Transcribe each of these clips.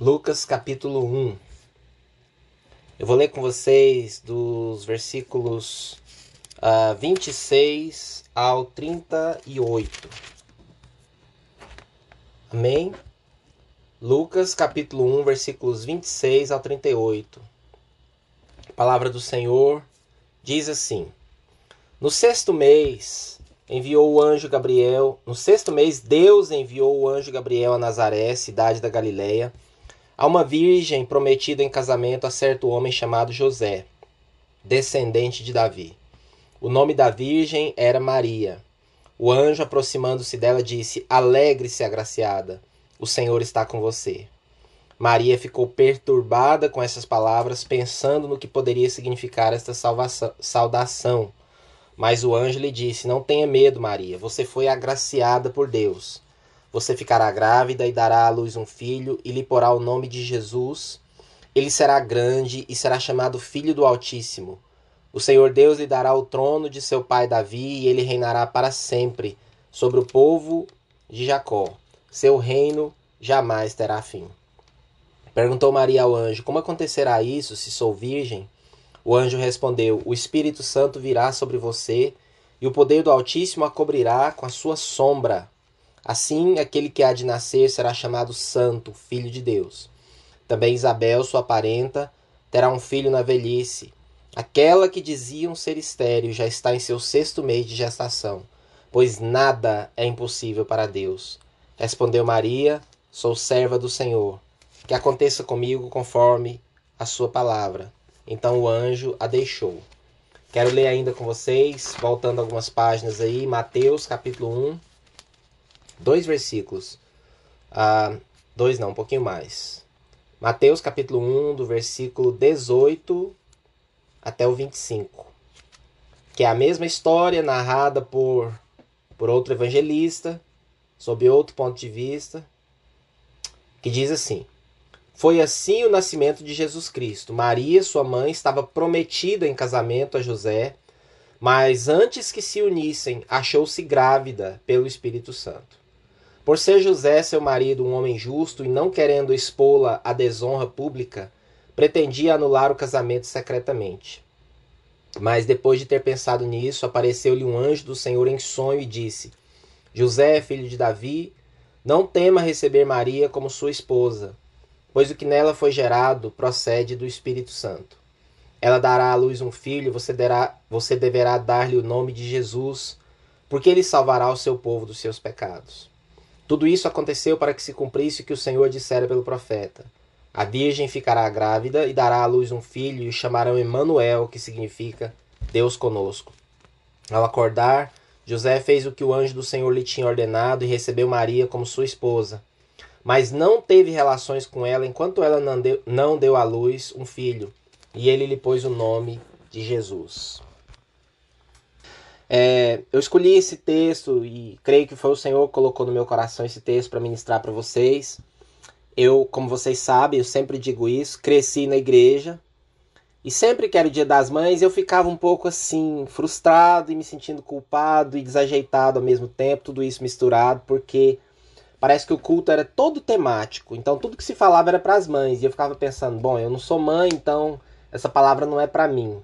Lucas capítulo 1. Eu vou ler com vocês dos versículos uh, 26 ao 38. Amém? Lucas capítulo 1, versículos 26 ao 38. A palavra do Senhor diz assim: No sexto mês enviou o anjo Gabriel. No sexto mês, Deus enviou o anjo Gabriel a Nazaré, cidade da Galileia a uma virgem prometida em casamento a certo homem chamado José, descendente de Davi. O nome da virgem era Maria. O anjo, aproximando-se dela, disse: Alegre-se, agraciada, o Senhor está com você. Maria ficou perturbada com essas palavras, pensando no que poderia significar esta salvação, saudação. Mas o anjo lhe disse: Não tenha medo, Maria, você foi agraciada por Deus. Você ficará grávida e dará à luz um filho, e lhe porá o nome de Jesus. Ele será grande e será chamado Filho do Altíssimo. O Senhor Deus lhe dará o trono de seu pai Davi, e ele reinará para sempre sobre o povo de Jacó. Seu reino jamais terá fim. Perguntou Maria ao anjo: Como acontecerá isso se sou virgem? O anjo respondeu: O Espírito Santo virá sobre você, e o poder do Altíssimo a cobrirá com a sua sombra. Assim, aquele que há de nascer será chamado Santo, Filho de Deus. Também Isabel, sua parenta, terá um filho na velhice. Aquela que diziam ser estéril já está em seu sexto mês de gestação, pois nada é impossível para Deus. Respondeu Maria: Sou serva do Senhor. Que aconteça comigo conforme a sua palavra. Então o anjo a deixou. Quero ler ainda com vocês, voltando algumas páginas aí, Mateus capítulo 1 dois versículos. Ah, dois não, um pouquinho mais. Mateus capítulo 1, do versículo 18 até o 25. Que é a mesma história narrada por, por outro evangelista, sob outro ponto de vista, que diz assim: Foi assim o nascimento de Jesus Cristo. Maria, sua mãe, estava prometida em casamento a José, mas antes que se unissem, achou-se grávida pelo Espírito Santo. Por ser José, seu marido, um homem justo e não querendo expô-la à desonra pública, pretendia anular o casamento secretamente. Mas depois de ter pensado nisso, apareceu-lhe um anjo do Senhor em sonho e disse: José, filho de Davi, não tema receber Maria como sua esposa, pois o que nela foi gerado procede do Espírito Santo. Ela dará à luz um filho, você, derá, você deverá dar-lhe o nome de Jesus, porque ele salvará o seu povo dos seus pecados. Tudo isso aconteceu para que se cumprisse o que o Senhor dissera pelo profeta. A virgem ficará grávida e dará à luz um filho e o chamarão Emanuel, que significa Deus conosco. Ao acordar, José fez o que o anjo do Senhor lhe tinha ordenado e recebeu Maria como sua esposa. Mas não teve relações com ela enquanto ela não deu, não deu à luz um filho, e ele lhe pôs o nome de Jesus. É, eu escolhi esse texto e creio que foi o Senhor que colocou no meu coração esse texto para ministrar para vocês. Eu, como vocês sabem, eu sempre digo isso, cresci na igreja e sempre que era o dia das mães eu ficava um pouco assim, frustrado e me sentindo culpado e desajeitado ao mesmo tempo, tudo isso misturado, porque parece que o culto era todo temático, então tudo que se falava era para as mães e eu ficava pensando, bom, eu não sou mãe, então essa palavra não é para mim.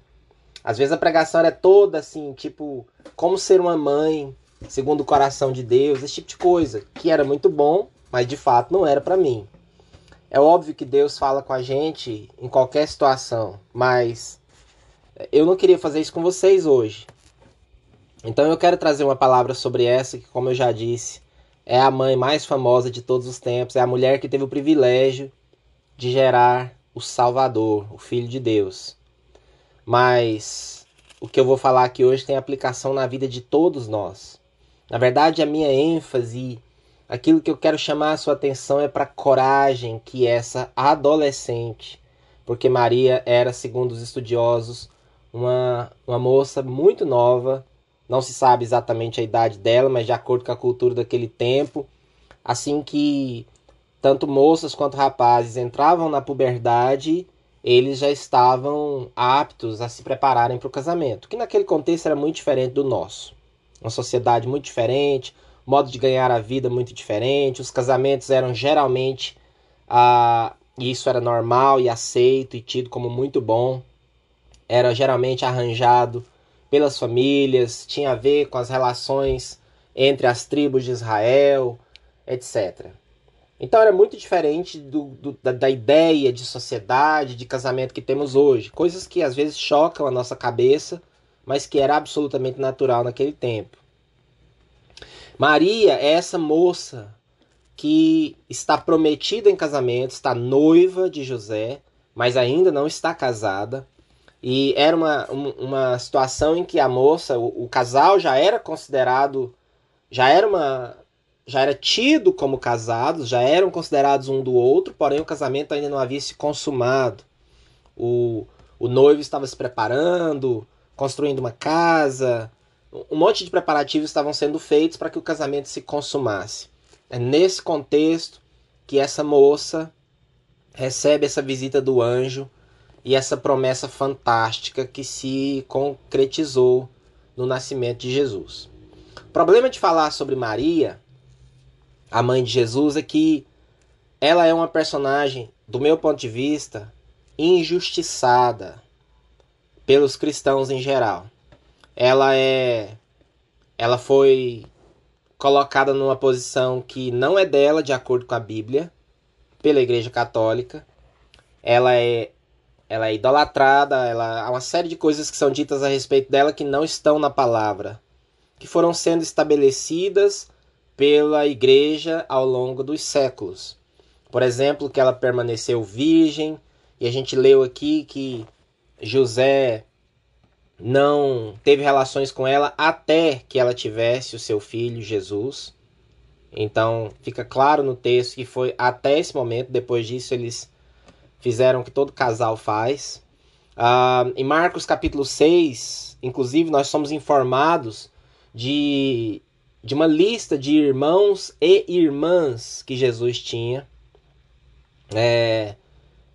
Às vezes a pregação era toda assim, tipo, como ser uma mãe, segundo o coração de Deus, esse tipo de coisa, que era muito bom, mas de fato não era para mim. É óbvio que Deus fala com a gente em qualquer situação, mas eu não queria fazer isso com vocês hoje. Então eu quero trazer uma palavra sobre essa, que, como eu já disse, é a mãe mais famosa de todos os tempos, é a mulher que teve o privilégio de gerar o Salvador, o Filho de Deus mas o que eu vou falar aqui hoje tem aplicação na vida de todos nós. Na verdade, a minha ênfase, aquilo que eu quero chamar a sua atenção é para a coragem que essa adolescente, porque Maria era, segundo os estudiosos, uma, uma moça muito nova, não se sabe exatamente a idade dela, mas de acordo com a cultura daquele tempo, assim que tanto moças quanto rapazes entravam na puberdade, eles já estavam aptos a se prepararem para o casamento, que naquele contexto era muito diferente do nosso. Uma sociedade muito diferente, modo de ganhar a vida muito diferente, os casamentos eram geralmente ah, isso era normal e aceito e tido como muito bom. Era geralmente arranjado pelas famílias, tinha a ver com as relações entre as tribos de Israel, etc. Então era muito diferente do, do, da, da, ideia de sociedade, de casamento que temos hoje. Coisas que às vezes chocam a nossa cabeça, mas que era absolutamente natural naquele tempo. Maria é essa moça que está prometida em casamento, está noiva de José, mas ainda não está casada. E era uma, uma situação em que a moça, o, o casal já era considerado, já era uma, já era tido como casados, já eram considerados um do outro, porém o casamento ainda não havia se consumado. O, o noivo estava se preparando, construindo uma casa, um monte de preparativos estavam sendo feitos para que o casamento se consumasse. É nesse contexto que essa moça recebe essa visita do anjo e essa promessa fantástica que se concretizou no nascimento de Jesus. O problema de falar sobre Maria, a mãe de Jesus, é que ela é uma personagem, do meu ponto de vista, injustiçada pelos cristãos em geral ela é ela foi colocada numa posição que não é dela de acordo com a Bíblia pela Igreja Católica. Ela é ela é idolatrada, ela há uma série de coisas que são ditas a respeito dela que não estão na palavra, que foram sendo estabelecidas pela igreja ao longo dos séculos. Por exemplo, que ela permaneceu virgem, e a gente leu aqui que José não teve relações com ela até que ela tivesse o seu filho Jesus. Então fica claro no texto que foi até esse momento, depois disso eles fizeram o que todo casal faz. Uh, em Marcos capítulo 6, inclusive, nós somos informados de, de uma lista de irmãos e irmãs que Jesus tinha. É,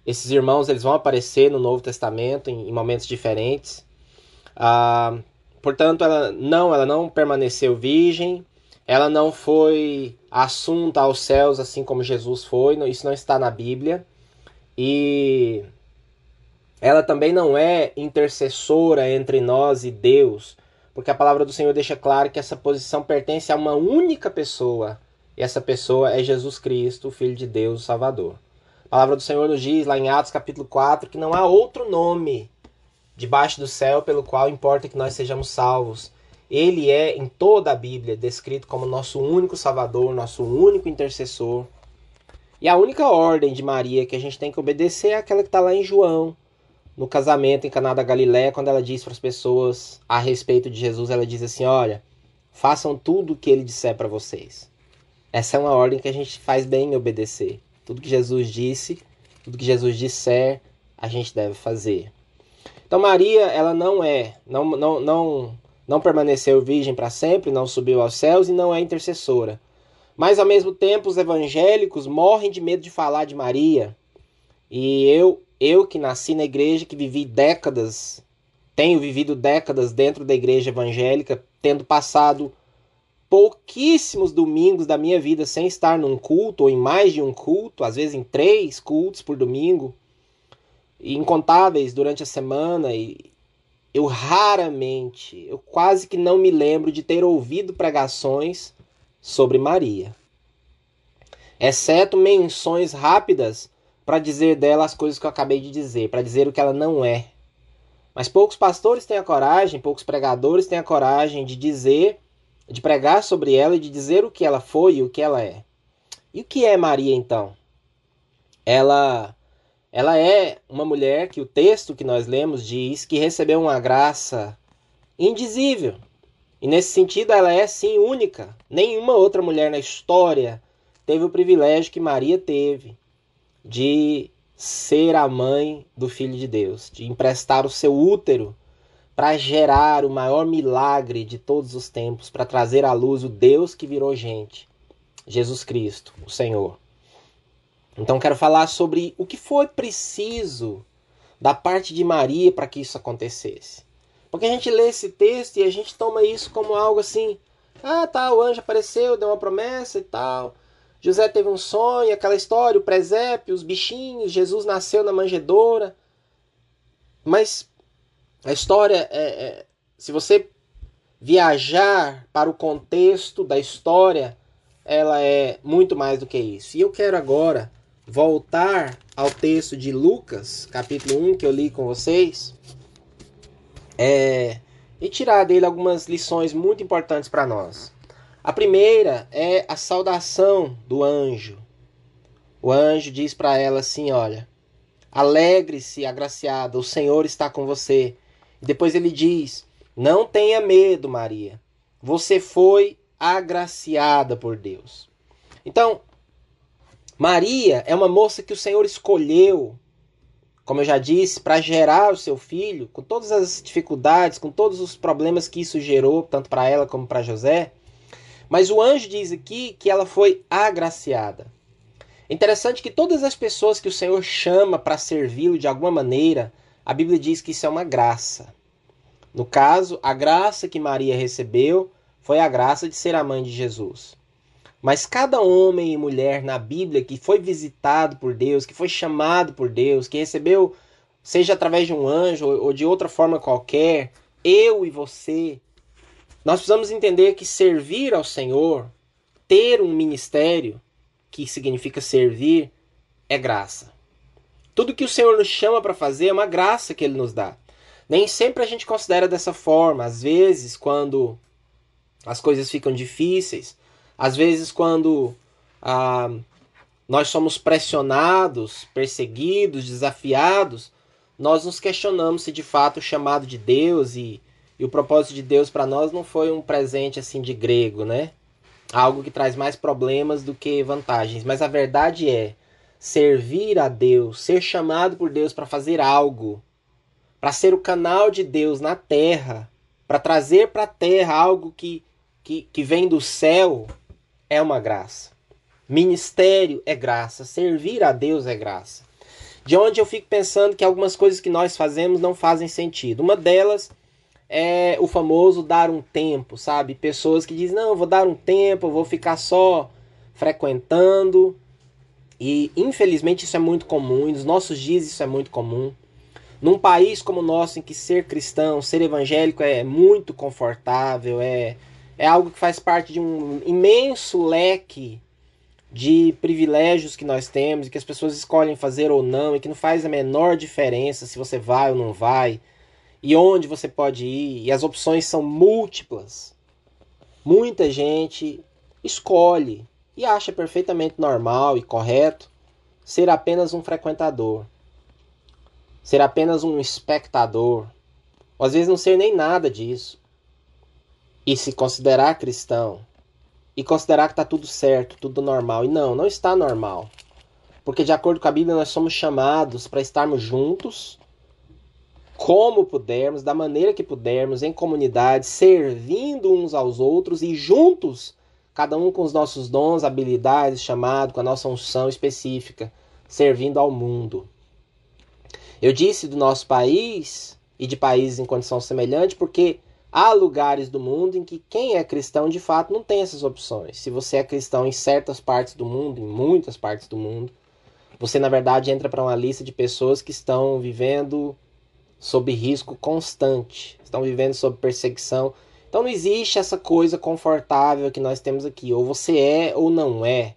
esses irmãos eles vão aparecer no Novo Testamento em, em momentos diferentes. Ah, portanto, ela não, ela não permaneceu virgem, ela não foi assunta aos céus assim como Jesus foi, isso não está na Bíblia. E ela também não é intercessora entre nós e Deus, porque a palavra do Senhor deixa claro que essa posição pertence a uma única pessoa, e essa pessoa é Jesus Cristo, o Filho de Deus, o Salvador. A palavra do Senhor nos diz lá em Atos capítulo 4 que não há outro nome debaixo do céu pelo qual importa que nós sejamos salvos. Ele é, em toda a Bíblia, descrito como nosso único Salvador, nosso único intercessor. E a única ordem de Maria que a gente tem que obedecer é aquela que está lá em João, no casamento em Caná da Galiléia, quando ela diz para as pessoas a respeito de Jesus, ela diz assim: olha, façam tudo o que ele disser para vocês. Essa é uma ordem que a gente faz bem em obedecer. Tudo que Jesus disse, tudo que Jesus disser, a gente deve fazer. Então Maria, ela não é, não, não, não, não permaneceu virgem para sempre, não subiu aos céus e não é intercessora. Mas ao mesmo tempo os evangélicos morrem de medo de falar de Maria. E eu, eu que nasci na igreja, que vivi décadas, tenho vivido décadas dentro da igreja evangélica, tendo passado pouquíssimos domingos da minha vida sem estar num culto ou em mais de um culto, às vezes em três cultos por domingo incontáveis durante a semana e eu raramente, eu quase que não me lembro de ter ouvido pregações sobre Maria. Exceto menções rápidas para dizer dela as coisas que eu acabei de dizer, para dizer o que ela não é. Mas poucos pastores têm a coragem, poucos pregadores têm a coragem de dizer, de pregar sobre ela e de dizer o que ela foi e o que ela é. E o que é Maria então? Ela ela é uma mulher que o texto que nós lemos diz que recebeu uma graça indizível. E nesse sentido ela é sim única. Nenhuma outra mulher na história teve o privilégio que Maria teve de ser a mãe do Filho de Deus, de emprestar o seu útero para gerar o maior milagre de todos os tempos, para trazer à luz o Deus que virou gente, Jesus Cristo, o Senhor. Então quero falar sobre o que foi preciso da parte de Maria para que isso acontecesse. Porque a gente lê esse texto e a gente toma isso como algo assim: ah, tá, o anjo apareceu, deu uma promessa e tal. José teve um sonho, aquela história, o presépio, os bichinhos, Jesus nasceu na manjedoura. Mas a história, é, é, se você viajar para o contexto da história, ela é muito mais do que isso. E eu quero agora voltar ao texto de Lucas, capítulo 1, que eu li com vocês, é, e tirar dele algumas lições muito importantes para nós. A primeira é a saudação do anjo. O anjo diz para ela assim: Olha, alegre-se, agraciada, o Senhor está com você. E depois ele diz: Não tenha medo, Maria, você foi agraciada por Deus. Então, Maria é uma moça que o Senhor escolheu, como eu já disse, para gerar o seu filho, com todas as dificuldades, com todos os problemas que isso gerou, tanto para ela como para José. Mas o anjo diz aqui que ela foi agraciada. Interessante que todas as pessoas que o Senhor chama para servi-lo de alguma maneira, a Bíblia diz que isso é uma graça. No caso, a graça que Maria recebeu foi a graça de ser a mãe de Jesus. Mas cada homem e mulher na Bíblia que foi visitado por Deus, que foi chamado por Deus, que recebeu, seja através de um anjo ou de outra forma qualquer, eu e você, nós precisamos entender que servir ao Senhor, ter um ministério, que significa servir, é graça. Tudo que o Senhor nos chama para fazer é uma graça que Ele nos dá. Nem sempre a gente considera dessa forma. Às vezes, quando as coisas ficam difíceis, às vezes, quando ah, nós somos pressionados, perseguidos, desafiados, nós nos questionamos se de fato o chamado de Deus e e o propósito de Deus para nós não foi um presente assim de grego, né? Algo que traz mais problemas do que vantagens. Mas a verdade é, servir a Deus, ser chamado por Deus para fazer algo, para ser o canal de Deus na terra, para trazer para a terra algo que, que, que vem do céu, é uma graça. Ministério é graça, servir a Deus é graça. De onde eu fico pensando que algumas coisas que nós fazemos não fazem sentido. Uma delas é o famoso dar um tempo, sabe? Pessoas que dizem: não, eu vou dar um tempo, eu vou ficar só frequentando. E infelizmente isso é muito comum, nos nossos dias isso é muito comum. Num país como o nosso, em que ser cristão, ser evangélico é muito confortável, é, é algo que faz parte de um imenso leque de privilégios que nós temos, e que as pessoas escolhem fazer ou não, e que não faz a menor diferença se você vai ou não vai e onde você pode ir, e as opções são múltiplas. Muita gente escolhe e acha perfeitamente normal e correto ser apenas um frequentador, ser apenas um espectador, ou às vezes não ser nem nada disso, e se considerar cristão, e considerar que está tudo certo, tudo normal. E não, não está normal. Porque, de acordo com a Bíblia, nós somos chamados para estarmos juntos como pudermos, da maneira que pudermos, em comunidade, servindo uns aos outros e juntos, cada um com os nossos dons, habilidades, chamado, com a nossa unção específica, servindo ao mundo. Eu disse do nosso país e de países em condição semelhante porque há lugares do mundo em que quem é cristão de fato não tem essas opções. Se você é cristão em certas partes do mundo, em muitas partes do mundo, você na verdade entra para uma lista de pessoas que estão vivendo sob risco constante, estão vivendo sob perseguição. Então não existe essa coisa confortável que nós temos aqui. Ou você é ou não é.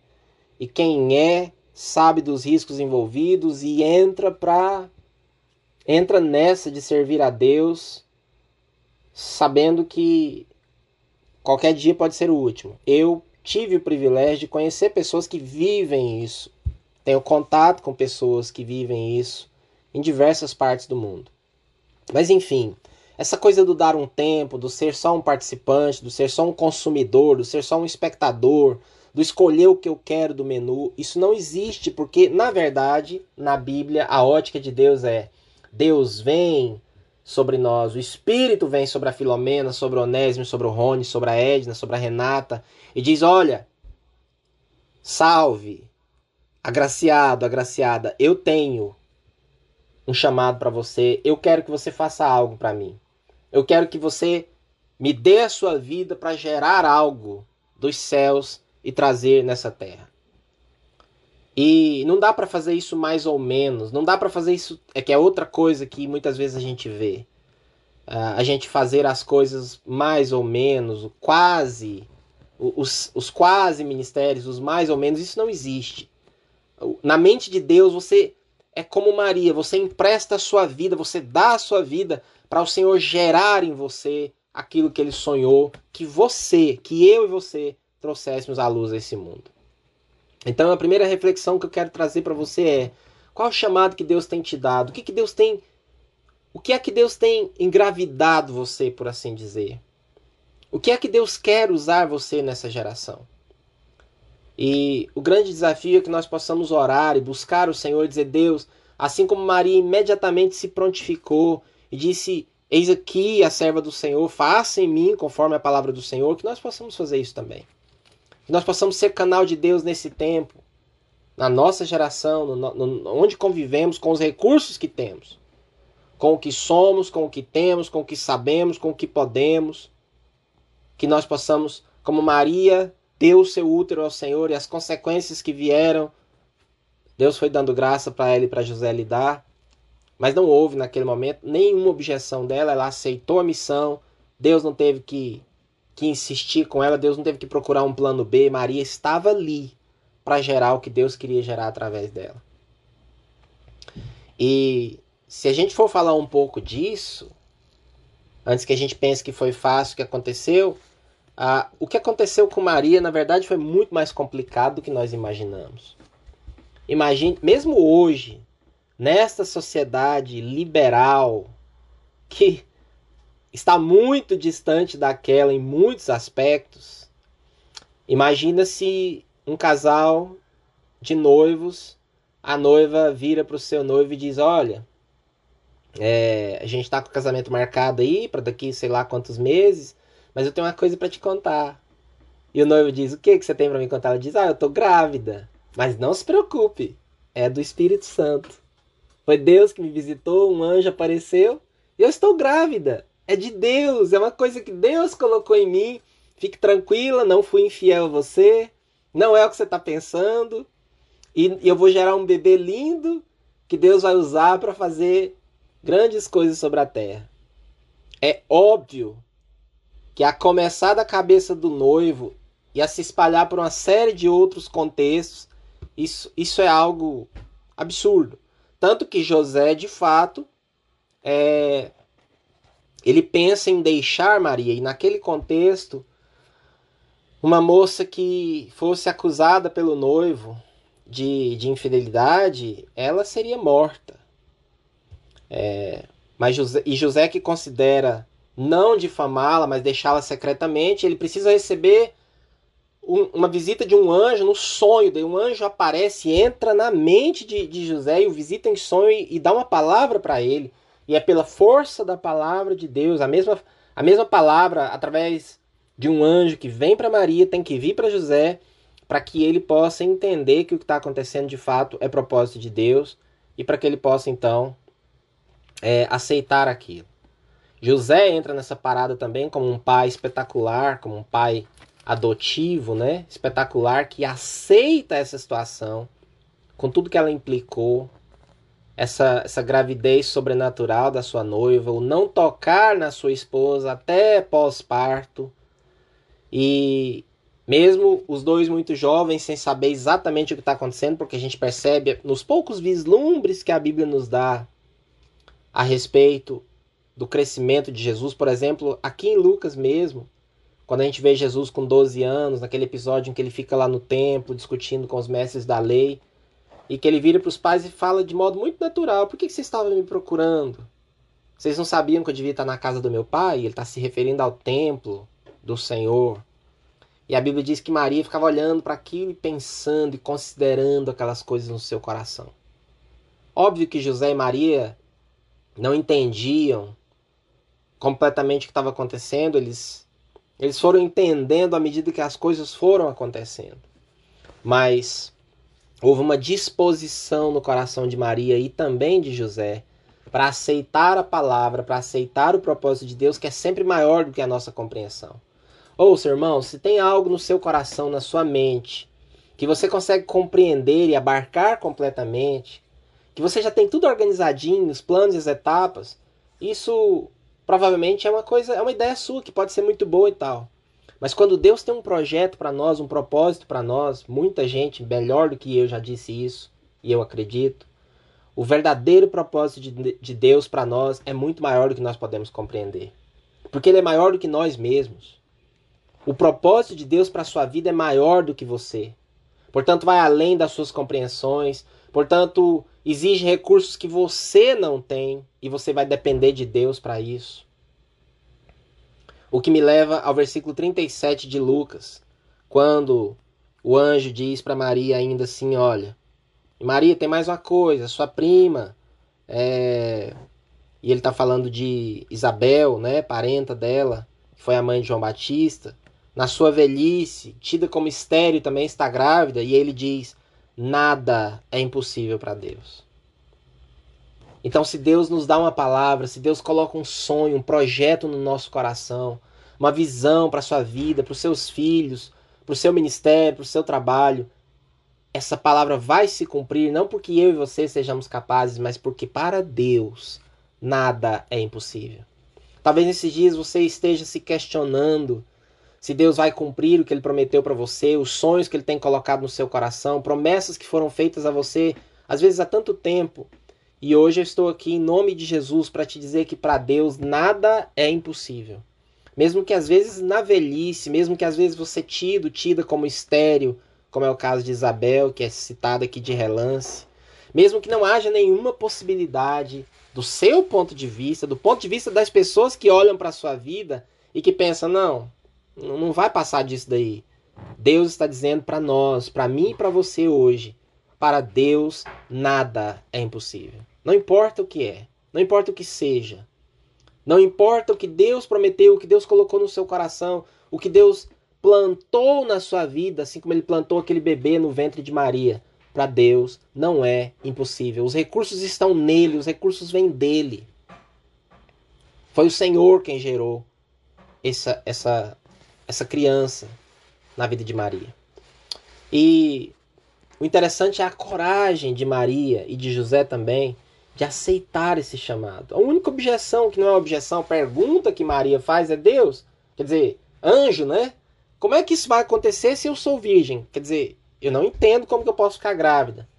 E quem é sabe dos riscos envolvidos e entra para entra nessa de servir a Deus, sabendo que qualquer dia pode ser o último. Eu tive o privilégio de conhecer pessoas que vivem isso. Tenho contato com pessoas que vivem isso em diversas partes do mundo. Mas enfim, essa coisa do dar um tempo, do ser só um participante, do ser só um consumidor, do ser só um espectador, do escolher o que eu quero do menu, isso não existe porque, na verdade, na Bíblia, a ótica de Deus é: Deus vem sobre nós, o Espírito vem sobre a Filomena, sobre o Onésimo, sobre o Rony, sobre a Edna, sobre a Renata, e diz: Olha, salve, agraciado, agraciada, eu tenho um chamado para você. Eu quero que você faça algo para mim. Eu quero que você me dê a sua vida para gerar algo dos céus e trazer nessa terra. E não dá para fazer isso mais ou menos, não dá para fazer isso, é que é outra coisa que muitas vezes a gente vê. Uh, a gente fazer as coisas mais ou menos, quase, os, os quase ministérios, os mais ou menos, isso não existe. Na mente de Deus, você é como Maria, você empresta a sua vida, você dá a sua vida para o Senhor gerar em você aquilo que ele sonhou que você, que eu e você trouxéssemos à luz desse mundo. Então a primeira reflexão que eu quero trazer para você é: qual o chamado que Deus tem te dado? O que, que Deus tem o que é que Deus tem engravidado você, por assim dizer? O que é que Deus quer usar você nessa geração? E o grande desafio é que nós possamos orar e buscar o Senhor e dizer: Deus, assim como Maria imediatamente se prontificou e disse: Eis aqui a serva do Senhor, faça em mim conforme a palavra do Senhor, que nós possamos fazer isso também. Que nós possamos ser canal de Deus nesse tempo, na nossa geração, no, no, onde convivemos com os recursos que temos, com o que somos, com o que temos, com o que sabemos, com o que podemos. Que nós possamos, como Maria deu o seu útero ao Senhor e as consequências que vieram, Deus foi dando graça para ela e para José lidar. Mas não houve naquele momento nenhuma objeção dela, ela aceitou a missão. Deus não teve que que insistir com ela, Deus não teve que procurar um plano B, Maria estava ali para gerar o que Deus queria gerar através dela. E se a gente for falar um pouco disso, antes que a gente pense que foi fácil o que aconteceu, ah, o que aconteceu com Maria, na verdade, foi muito mais complicado do que nós imaginamos. Imagine, mesmo hoje, nesta sociedade liberal, que está muito distante daquela em muitos aspectos. Imagina se um casal de noivos, a noiva vira para o seu noivo e diz: Olha, é, a gente está com o casamento marcado aí para daqui sei lá quantos meses, mas eu tenho uma coisa para te contar. E o noivo diz: O que, que você tem para me contar? Ela diz: Ah, eu estou grávida. Mas não se preocupe, é do Espírito Santo. Foi Deus que me visitou, um anjo apareceu e eu estou grávida é de Deus, é uma coisa que Deus colocou em mim. Fique tranquila, não fui infiel a você, não é o que você está pensando. E, e eu vou gerar um bebê lindo que Deus vai usar para fazer grandes coisas sobre a terra. É óbvio que a começar da cabeça do noivo e a se espalhar por uma série de outros contextos, isso, isso é algo absurdo. Tanto que José, de fato, é, ele pensa em deixar Maria, e naquele contexto, uma moça que fosse acusada pelo noivo de, de infidelidade, ela seria morta. É, mas José, e José que considera não difamá-la, mas deixá-la secretamente, ele precisa receber um, uma visita de um anjo no sonho. Daí um anjo aparece, entra na mente de, de José e o visita em sonho e, e dá uma palavra para ele. E é pela força da palavra de Deus, a mesma, a mesma palavra, através de um anjo que vem para Maria, tem que vir para José, para que ele possa entender que o que está acontecendo de fato é propósito de Deus e para que ele possa então é, aceitar aquilo. José entra nessa parada também como um pai espetacular, como um pai adotivo, né? Espetacular que aceita essa situação com tudo que ela implicou, essa, essa gravidez sobrenatural da sua noiva, o não tocar na sua esposa até pós-parto. E mesmo os dois muito jovens, sem saber exatamente o que está acontecendo, porque a gente percebe nos poucos vislumbres que a Bíblia nos dá a respeito do crescimento de Jesus, por exemplo, aqui em Lucas mesmo, quando a gente vê Jesus com 12 anos, naquele episódio em que ele fica lá no templo discutindo com os mestres da lei, e que ele vira para os pais e fala de modo muito natural: Por que, vocês estavam me procurando? Vocês não sabiam que eu devia estar na casa do meu pai? Ele está se referindo ao templo do Senhor. E a Bíblia diz que Maria ficava olhando para aquilo e pensando e considerando aquelas coisas no seu coração. Óbvio que José e Maria não entendiam completamente o que estava acontecendo, eles, eles foram entendendo à medida que as coisas foram acontecendo. Mas houve uma disposição no coração de Maria e também de José para aceitar a palavra, para aceitar o propósito de Deus, que é sempre maior do que a nossa compreensão. Ouça, irmão, se tem algo no seu coração, na sua mente, que você consegue compreender e abarcar completamente, que você já tem tudo organizadinho, os planos e as etapas, isso provavelmente é uma coisa, é uma ideia sua que pode ser muito boa e tal. Mas quando Deus tem um projeto para nós, um propósito para nós, muita gente melhor do que eu já disse isso, e eu acredito. O verdadeiro propósito de, de Deus para nós é muito maior do que nós podemos compreender. Porque ele é maior do que nós mesmos. O propósito de Deus para a sua vida é maior do que você. Portanto, vai além das suas compreensões. Portanto, exige recursos que você não tem e você vai depender de Deus para isso. O que me leva ao versículo 37 de Lucas, quando o anjo diz para Maria ainda assim: Olha, Maria, tem mais uma coisa, sua prima, é... e ele está falando de Isabel, né, parenta dela, que foi a mãe de João Batista, na sua velhice, tida como estéreo, também está grávida, e ele diz: Nada é impossível para Deus. Então, se Deus nos dá uma palavra, se Deus coloca um sonho, um projeto no nosso coração, uma visão para a sua vida, para os seus filhos, para o seu ministério, para o seu trabalho, essa palavra vai se cumprir não porque eu e você sejamos capazes, mas porque para Deus nada é impossível. Talvez nesses dias você esteja se questionando se Deus vai cumprir o que ele prometeu para você, os sonhos que ele tem colocado no seu coração, promessas que foram feitas a você, às vezes há tanto tempo, e hoje eu estou aqui em nome de Jesus para te dizer que para Deus nada é impossível. Mesmo que às vezes na velhice, mesmo que às vezes você tido, tida como estéreo, como é o caso de Isabel, que é citada aqui de relance, mesmo que não haja nenhuma possibilidade do seu ponto de vista, do ponto de vista das pessoas que olham para a sua vida e que pensam, não, não vai passar disso daí. Deus está dizendo para nós, para mim e para você hoje, para Deus nada é impossível. Não importa o que é, não importa o que seja. Não importa o que Deus prometeu, o que Deus colocou no seu coração, o que Deus plantou na sua vida, assim como ele plantou aquele bebê no ventre de Maria. Para Deus não é impossível. Os recursos estão nele, os recursos vêm dele. Foi o Senhor quem gerou essa, essa, essa criança na vida de Maria. E o interessante é a coragem de Maria e de José também de aceitar esse chamado. A única objeção, que não é objeção, pergunta que Maria faz é Deus, quer dizer, anjo, né? Como é que isso vai acontecer se eu sou virgem? Quer dizer, eu não entendo como que eu posso ficar grávida.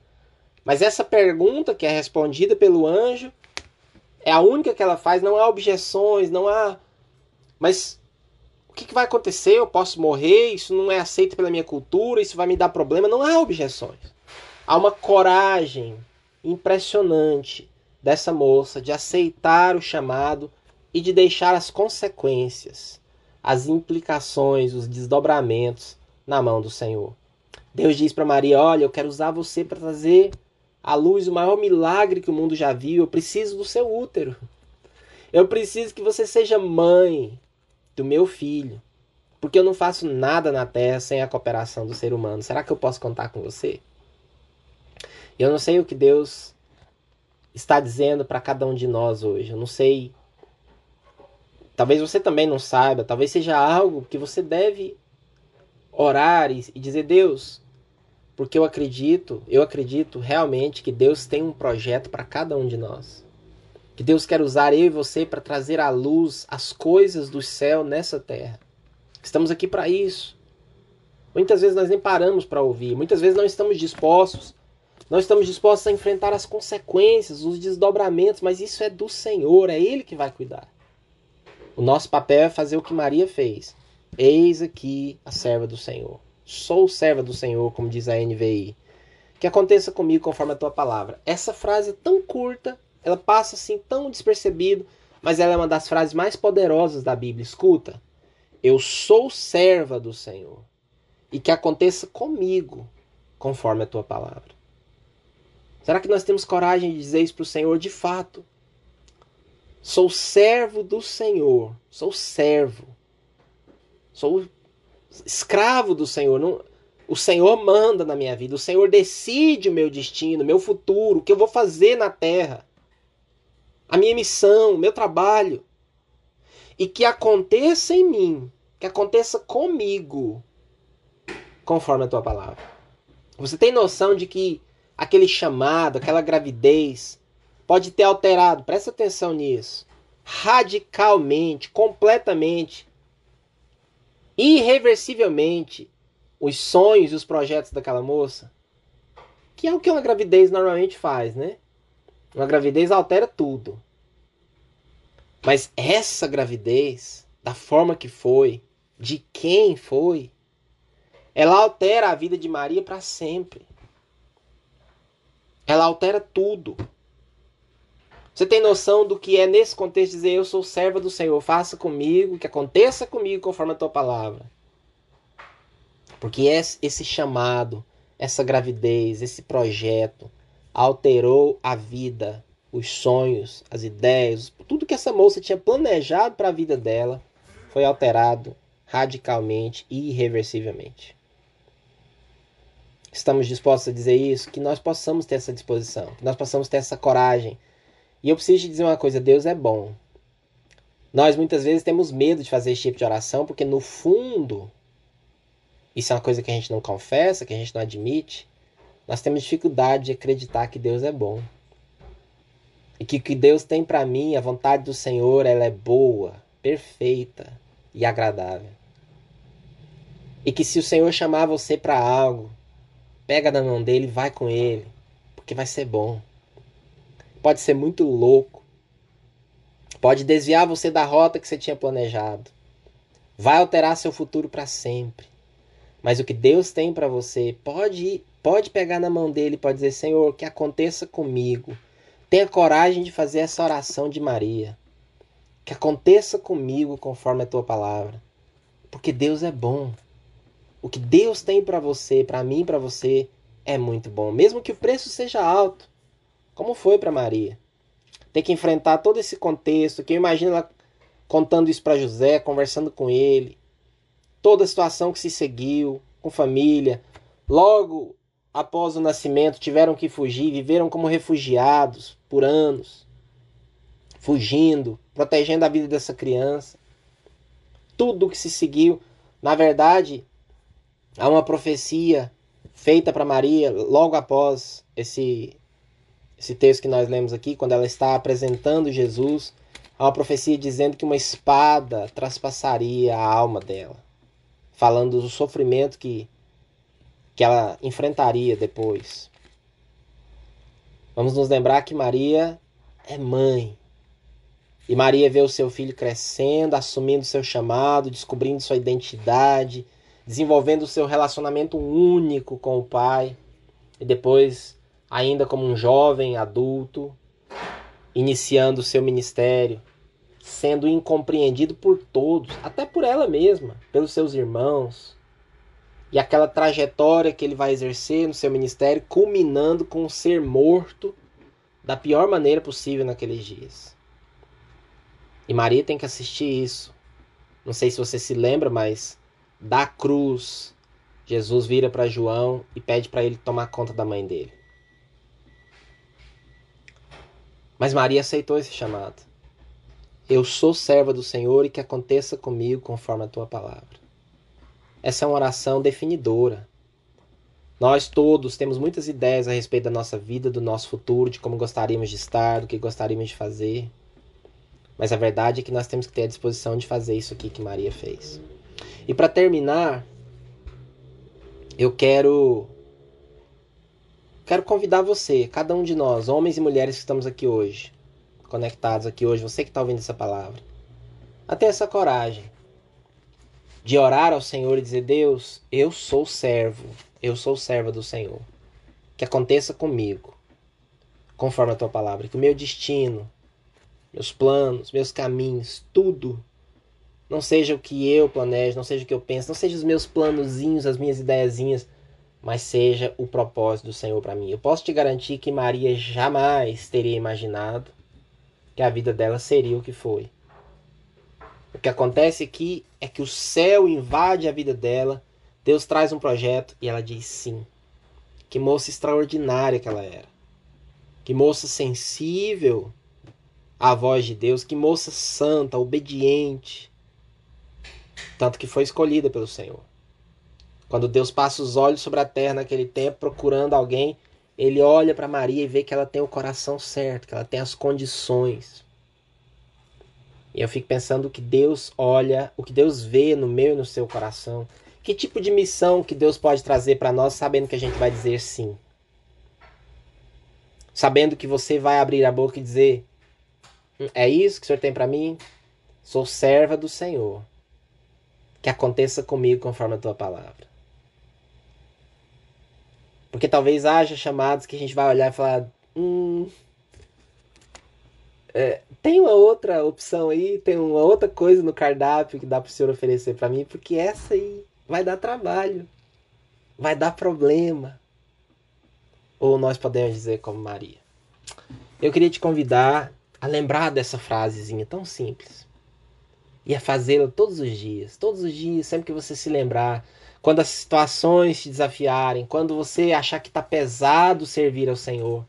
Mas essa pergunta que é respondida pelo anjo é a única que ela faz, não há objeções, não há. Mas que, que vai acontecer? Eu posso morrer, isso não é aceito pela minha cultura, isso vai me dar problema. Não há objeções. Há uma coragem impressionante dessa moça de aceitar o chamado e de deixar as consequências, as implicações, os desdobramentos na mão do Senhor. Deus diz para Maria: Olha, eu quero usar você para trazer à luz o maior milagre que o mundo já viu. Eu preciso do seu útero. Eu preciso que você seja mãe do meu filho. Porque eu não faço nada na terra sem a cooperação do ser humano. Será que eu posso contar com você? Eu não sei o que Deus está dizendo para cada um de nós hoje. Eu não sei. Talvez você também não saiba. Talvez seja algo que você deve orar e, dizer: Deus, porque eu acredito, eu acredito realmente que Deus tem um projeto para cada um de nós. Que Deus quer usar eu e você para trazer à luz as coisas do céu nessa terra. Estamos aqui para isso. Muitas vezes nós nem paramos para ouvir, muitas vezes não estamos dispostos nós estamos dispostos a enfrentar as consequências, os desdobramentos, mas isso é do Senhor, é Ele que vai cuidar. O nosso papel é fazer o que Maria fez. Eis aqui a serva do Senhor. Sou serva do Senhor, como diz a NVI. Que aconteça comigo conforme a tua palavra. Essa frase é tão curta, ela passa assim tão despercebido, mas ela é uma das frases mais poderosas da Bíblia. Escuta. Eu sou serva do Senhor. E que aconteça comigo conforme a tua palavra. Será que nós temos coragem de dizer isso para o Senhor de fato? Sou servo do Senhor, sou servo, sou escravo do Senhor. Não, o Senhor manda na minha vida, o Senhor decide o meu destino, meu futuro, o que eu vou fazer na terra, a minha missão, o meu trabalho. E que aconteça em mim, que aconteça comigo, conforme a tua palavra. Você tem noção de que aquele chamado, aquela gravidez, pode ter alterado, presta atenção nisso, radicalmente, completamente, irreversivelmente, os sonhos e os projetos daquela moça? Que é o que uma gravidez normalmente faz, né? Uma gravidez altera tudo. Mas essa gravidez, da forma que foi, de quem foi, ela altera a vida de Maria para sempre. Ela altera tudo. Você tem noção do que é nesse contexto dizer eu sou serva do Senhor, faça comigo, que aconteça comigo conforme a tua palavra. Porque esse chamado, essa gravidez, esse projeto alterou a vida, os sonhos, as ideias, tudo que essa moça tinha planejado para a vida dela foi alterado radicalmente e irreversivelmente. Estamos dispostos a dizer isso? Que nós possamos ter essa disposição, que nós possamos ter essa coragem. E eu preciso te dizer uma coisa: Deus é bom. Nós muitas vezes temos medo de fazer esse tipo de oração, porque no fundo, isso é uma coisa que a gente não confessa, que a gente não admite. Nós temos dificuldade de acreditar que Deus é bom. E que o que Deus tem para mim, a vontade do Senhor, ela é boa, perfeita e agradável. E que se o Senhor chamar você para algo, pega na mão dele e vai com ele, porque vai ser bom. Pode ser muito louco. Pode desviar você da rota que você tinha planejado. Vai alterar seu futuro para sempre. Mas o que Deus tem para você, pode pode pegar na mão dele, pode dizer: "Senhor, que aconteça comigo". Tenha coragem de fazer essa oração de Maria. Que aconteça comigo conforme a tua palavra. Porque Deus é bom. O que Deus tem para você, para mim, para você, é muito bom, mesmo que o preço seja alto, como foi para Maria. Ter que enfrentar todo esse contexto, que eu imagino ela contando isso para José, conversando com ele, toda a situação que se seguiu, com família. Logo após o nascimento, tiveram que fugir, viveram como refugiados por anos, fugindo, protegendo a vida dessa criança. Tudo que se seguiu, na verdade, há uma profecia feita para Maria logo após esse esse texto que nós lemos aqui, quando ela está apresentando Jesus, há uma profecia dizendo que uma espada traspassaria a alma dela falando do sofrimento que, que ela enfrentaria depois. Vamos nos lembrar que Maria é mãe. E Maria vê o seu filho crescendo, assumindo seu chamado, descobrindo sua identidade, desenvolvendo o seu relacionamento único com o Pai. E depois, ainda como um jovem adulto, iniciando o seu ministério sendo incompreendido por todos, até por ela mesma, pelos seus irmãos. E aquela trajetória que ele vai exercer no seu ministério, culminando com ser morto da pior maneira possível naqueles dias. E Maria tem que assistir isso. Não sei se você se lembra, mas da cruz, Jesus vira para João e pede para ele tomar conta da mãe dele. Mas Maria aceitou esse chamado. Eu sou serva do Senhor e que aconteça comigo conforme a tua palavra. Essa é uma oração definidora. Nós todos temos muitas ideias a respeito da nossa vida, do nosso futuro, de como gostaríamos de estar, do que gostaríamos de fazer. Mas a verdade é que nós temos que ter a disposição de fazer isso aqui que Maria fez. E para terminar, eu quero quero convidar você, cada um de nós, homens e mulheres que estamos aqui hoje, conectados aqui hoje, você que está ouvindo essa palavra, a ter essa coragem de orar ao Senhor e dizer: Deus, eu sou servo, eu sou serva do Senhor. Que aconteça comigo, conforme a tua palavra, que o meu destino, meus planos, meus caminhos, tudo não seja o que eu planejo, não seja o que eu penso, não seja os meus planozinhos, as minhas ideiazinhas, mas seja o propósito do Senhor para mim. Eu posso te garantir que Maria jamais teria imaginado que a vida dela seria o que foi. O que acontece aqui é que o céu invade a vida dela, Deus traz um projeto e ela diz sim. Que moça extraordinária que ela era. Que moça sensível à voz de Deus, que moça santa, obediente. Tanto que foi escolhida pelo Senhor. Quando Deus passa os olhos sobre a terra naquele tempo, procurando alguém, ele olha para Maria e vê que ela tem o coração certo, que ela tem as condições. E eu fico pensando o que Deus olha, o que Deus vê no meu e no seu coração. Que tipo de missão que Deus pode trazer para nós, sabendo que a gente vai dizer sim? Sabendo que você vai abrir a boca e dizer: hum, É isso que o Senhor tem para mim? Sou serva do Senhor. Que aconteça comigo conforme a tua palavra. Porque talvez haja chamados que a gente vai olhar e falar: Hum, é, tem uma outra opção aí, tem uma outra coisa no cardápio que dá para o senhor oferecer para mim, porque essa aí vai dar trabalho, vai dar problema. Ou nós podemos dizer como Maria. Eu queria te convidar a lembrar dessa frasezinha tão simples e a fazê-la todos os dias, todos os dias, sempre que você se lembrar, quando as situações te desafiarem, quando você achar que está pesado servir ao Senhor,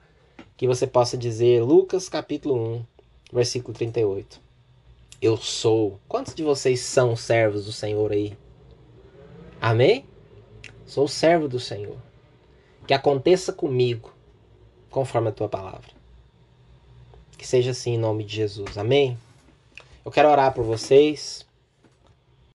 que você possa dizer, Lucas capítulo 1, versículo 38. Eu sou. Quantos de vocês são servos do Senhor aí? Amém? Sou servo do Senhor. Que aconteça comigo, conforme a tua palavra. Que seja assim em nome de Jesus. Amém? Eu quero orar por vocês.